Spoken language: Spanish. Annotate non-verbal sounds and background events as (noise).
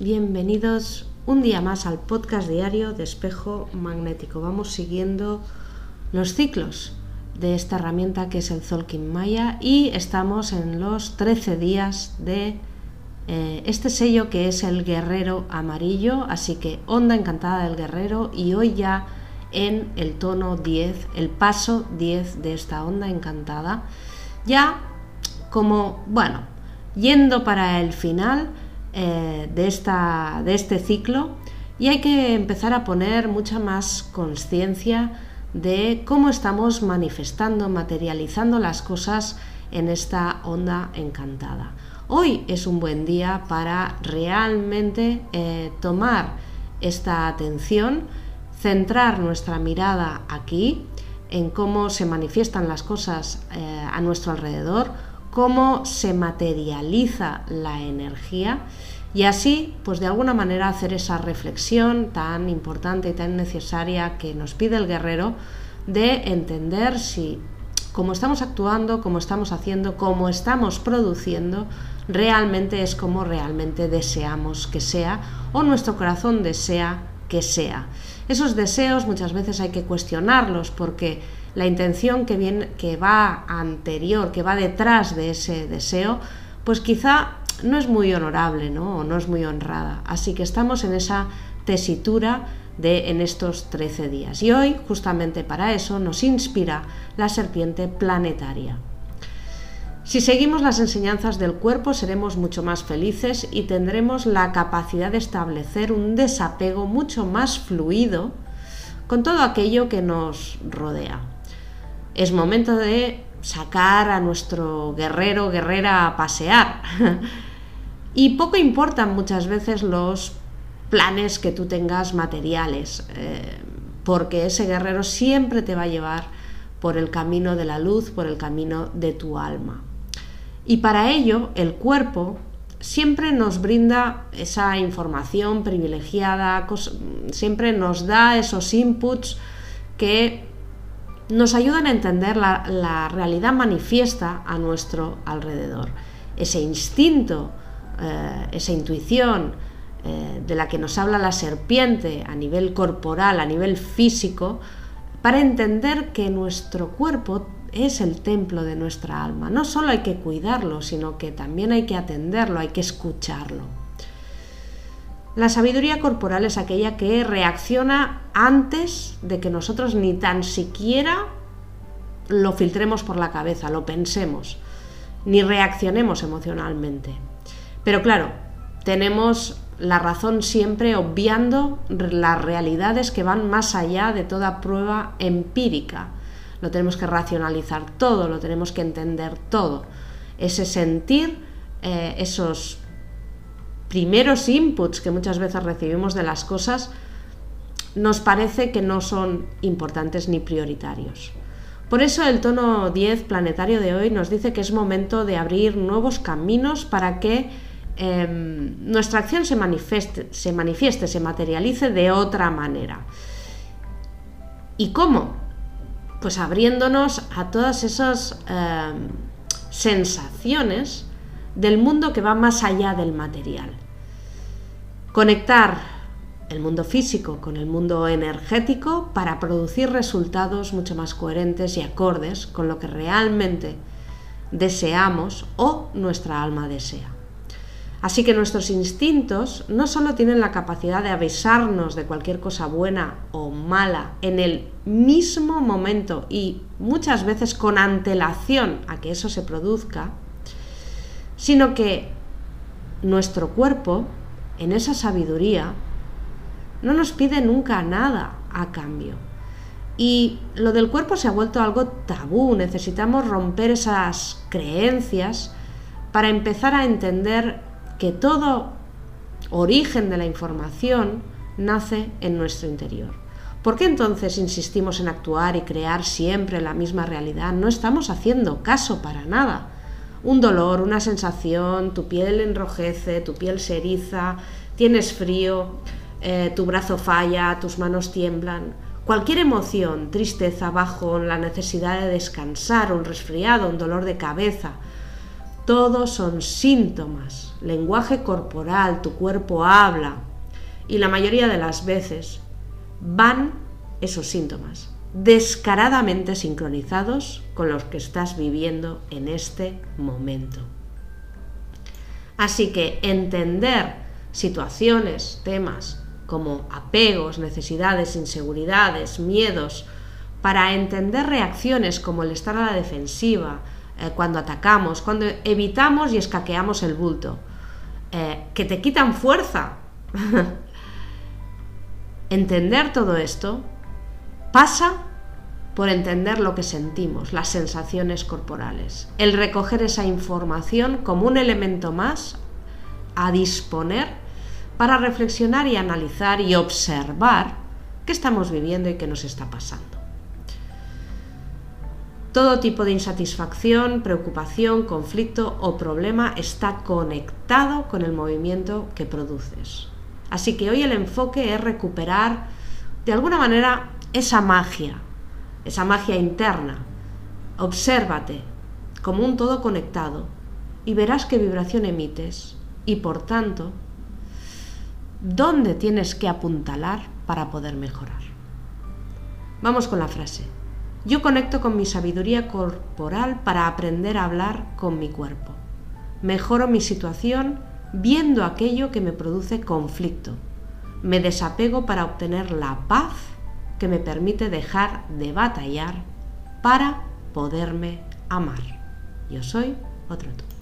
Bienvenidos un día más al podcast diario de espejo magnético. Vamos siguiendo los ciclos de esta herramienta que es el Zolkin Maya y estamos en los 13 días de eh, este sello que es el guerrero amarillo, así que onda encantada del guerrero y hoy ya en el tono 10, el paso 10 de esta onda encantada, ya como, bueno, yendo para el final eh, de, esta, de este ciclo y hay que empezar a poner mucha más conciencia de cómo estamos manifestando, materializando las cosas en esta onda encantada. Hoy es un buen día para realmente eh, tomar esta atención, centrar nuestra mirada aquí, en cómo se manifiestan las cosas eh, a nuestro alrededor, cómo se materializa la energía y así, pues de alguna manera hacer esa reflexión tan importante y tan necesaria que nos pide el guerrero de entender si cómo estamos actuando, cómo estamos haciendo, cómo estamos produciendo, realmente es como realmente deseamos que sea o nuestro corazón desea que sea. Esos deseos muchas veces hay que cuestionarlos porque la intención que, viene, que va anterior, que va detrás de ese deseo, pues quizá no es muy honorable ¿no? o no es muy honrada. Así que estamos en esa tesitura de en estos 13 días. Y hoy, justamente para eso, nos inspira la serpiente planetaria. Si seguimos las enseñanzas del cuerpo seremos mucho más felices y tendremos la capacidad de establecer un desapego mucho más fluido con todo aquello que nos rodea. Es momento de sacar a nuestro guerrero, guerrera a pasear. (laughs) y poco importan muchas veces los planes que tú tengas materiales, eh, porque ese guerrero siempre te va a llevar por el camino de la luz, por el camino de tu alma. Y para ello el cuerpo siempre nos brinda esa información privilegiada, siempre nos da esos inputs que nos ayudan a entender la, realidad manifiesta a nuestro alrededor. Ese instinto, eh, esa intuición eh, de la que nos habla la serpiente a nivel corporal, a nivel físico, para entender que nuestro cuerpo es el templo de nuestra alma. No solo hay que cuidarlo, sino que también hay que atenderlo, hay que escucharlo. La sabiduría corporal es aquella que reacciona antes de que nosotros ni tan siquiera lo filtremos por la cabeza, lo pensemos, ni reaccionemos emocionalmente. Pero claro, tenemos la razón siempre obviando las realidades que van más allá de toda prueba empírica lo tenemos que racionalizar todo, lo tenemos que entender todo. Ese sentir, eh, esos primeros inputs que muchas veces recibimos de las cosas, nos parece que no son importantes ni prioritarios. Por eso el tono 10 planetario de hoy nos dice que es momento de abrir nuevos caminos para que em, nuestra acción se manifieste, se materialice de otra manera. ¿Y cómo? pues abriéndonos a todas esas em, sensaciones del mundo que va más allá del material. Conectar el mundo físico con el mundo energético para producir resultados mucho más coherentes y acordes con lo que realmente deseamos o nuestra alma desea. Así que nuestros instintos no solo tienen la capacidad de avisarnos de cualquier cosa buena o mala en el mismo momento y muchas veces con antelación a que eso se produzca, sino que nuestro cuerpo, en esa sabiduría, no nos pide nunca nada a cambio. Y lo del cuerpo se ha vuelto algo tabú, necesitamos romper esas creencias para empezar a entender que todo origen de la información nace en nuestro interior. ¿Por qué entonces insistimos en actuar y crear siempre la misma realidad? No estamos haciendo caso para nada. Un dolor, una sensación, tu piel enrojece, tu piel se eriza, tienes frío, eh, tu brazo falla, tus manos tiemblan. Cualquier emoción, tristeza, bajón, la necesidad de descansar, un resfriado, un dolor de cabeza, Todos son síntomas, lenguaje corporal, tu cuerpo habla. Y la mayoría de las veces van esos síntomas descaradamente sincronizados con los que estás viviendo en este momento. Así que entender situaciones, temas como apegos, necesidades, inseguridades, miedos, para entender reacciones como el estar a la defensiva, eh, cuando atacamos, cuando evitamos y escaqueamos el bulto, eh, que te quitan fuerza. (laughs) entender todo esto pasa por entender lo que sentimos, las sensaciones corporales, el recoger esa información como un elemento más a disponer para reflexionar y analizar y observar qué estamos viviendo y qué nos está pasando. Todo tipo de insatisfacción, preocupación, conflicto o problema está conectado con el movimiento que produces. Así que hoy el enfoque es recuperar de alguna manera esa magia, esa magia interna. Obsérvate como un todo conectado y verás qué vibración emites y por tanto dónde tienes que apuntalar para poder mejorar. Vamos con la frase. Yo conecto con mi sabiduría corporal para aprender a hablar con mi cuerpo. Mejoro mi situación viendo aquello que me produce conflicto. Me desapego para obtener la paz que me permite dejar de batallar para poderme amar. Yo soy otro tú.